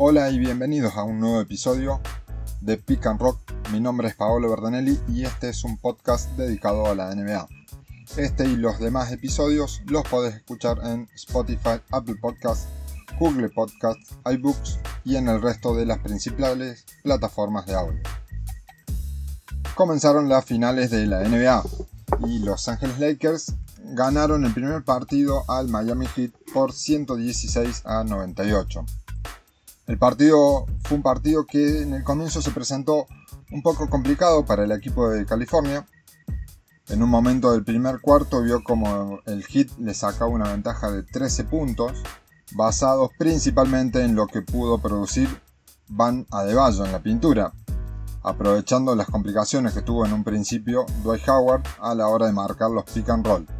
Hola y bienvenidos a un nuevo episodio de Pick and Rock. Mi nombre es Paolo Berdanelli y este es un podcast dedicado a la NBA. Este y los demás episodios los podés escuchar en Spotify, Apple Podcasts, Google Podcasts, iBooks y en el resto de las principales plataformas de audio. Comenzaron las finales de la NBA y Los Angeles Lakers ganaron el primer partido al Miami Heat por 116 a 98. El partido fue un partido que en el comienzo se presentó un poco complicado para el equipo de California. En un momento del primer cuarto vio como el Heat le sacaba una ventaja de 13 puntos, basados principalmente en lo que pudo producir Van Adebayo en la pintura, aprovechando las complicaciones que tuvo en un principio Dwight Howard a la hora de marcar los pick and roll.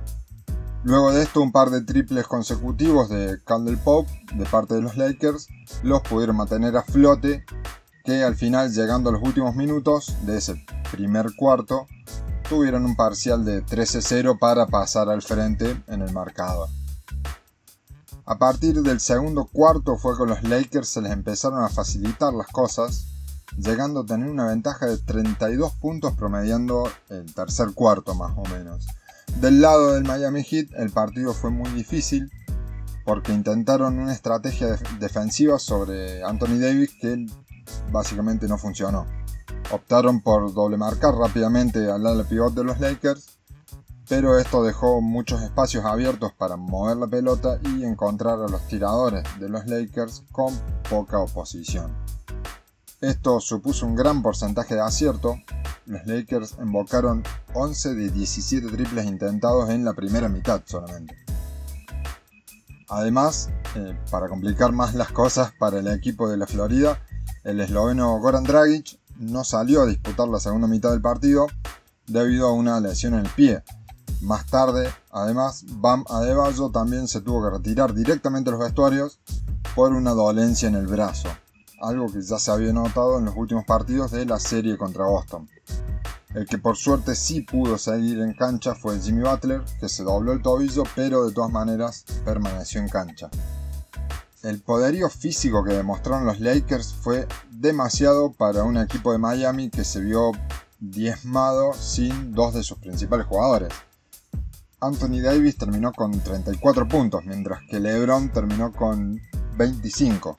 Luego de esto, un par de triples consecutivos de Candle Pope de parte de los Lakers los pudieron mantener a flote, que al final, llegando a los últimos minutos de ese primer cuarto, tuvieron un parcial de 13-0 para pasar al frente en el marcador. A partir del segundo cuarto fue con los Lakers se les empezaron a facilitar las cosas, llegando a tener una ventaja de 32 puntos promediando el tercer cuarto más o menos. Del lado del Miami Heat el partido fue muy difícil porque intentaron una estrategia defensiva sobre Anthony Davis que básicamente no funcionó. Optaron por doble marcar rápidamente al ala pivot de los Lakers, pero esto dejó muchos espacios abiertos para mover la pelota y encontrar a los tiradores de los Lakers con poca oposición. Esto supuso un gran porcentaje de acierto, los Lakers invocaron 11 de 17 triples intentados en la primera mitad solamente. Además, eh, para complicar más las cosas para el equipo de la Florida, el esloveno Goran Dragic no salió a disputar la segunda mitad del partido debido a una lesión en el pie. Más tarde, además, Bam Adebayo también se tuvo que retirar directamente a los vestuarios por una dolencia en el brazo algo que ya se había notado en los últimos partidos de la serie contra Boston. El que por suerte sí pudo seguir en cancha fue Jimmy Butler, que se dobló el tobillo, pero de todas maneras permaneció en cancha. El poderío físico que demostraron los Lakers fue demasiado para un equipo de Miami que se vio diezmado sin dos de sus principales jugadores. Anthony Davis terminó con 34 puntos, mientras que LeBron terminó con 25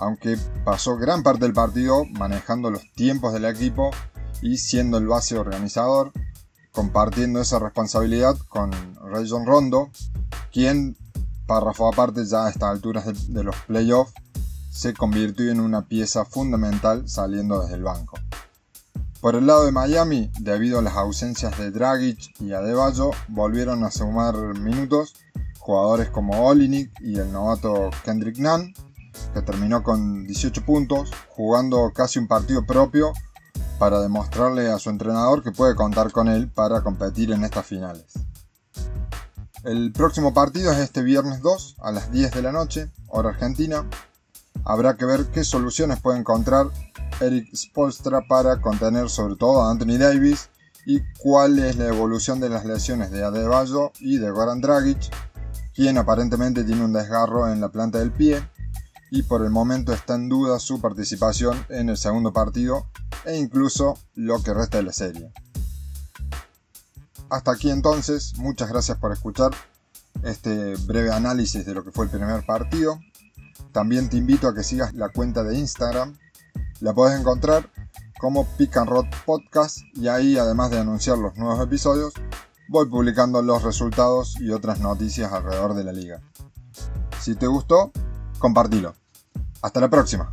aunque pasó gran parte del partido manejando los tiempos del equipo y siendo el base organizador, compartiendo esa responsabilidad con Rayon Rondo, quien, párrafo aparte ya a estas alturas de, los playoffs, se convirtió en una pieza fundamental saliendo desde el banco. Por el lado de Miami, debido a las ausencias de Dragic y Adebayo, volvieron a sumar minutos jugadores como Olinik y el novato Kendrick Nunn, que terminó con 18 puntos, jugando casi un partido propio para demostrarle a su entrenador que puede contar con él para competir en estas finales. El próximo partido es este viernes 2 a las 10 de la noche, hora argentina. Habrá que ver qué soluciones puede encontrar Eric Spolstra para contener sobre todo a Anthony Davis y cuál es la evolución de las lesiones de Adebayo y de Goran Dragic, quien aparentemente tiene un desgarro en la planta del pie y por el momento está en duda su participación en el segundo partido e incluso lo que resta de la serie. Hasta aquí entonces, muchas gracias por escuchar este breve análisis de lo que fue el primer partido. También te invito a que sigas la cuenta de Instagram. La puedes encontrar como Pick and Rod Podcast y ahí además de anunciar los nuevos episodios, voy publicando los resultados y otras noticias alrededor de la liga. Si te gustó, compartilo. Hasta la próxima.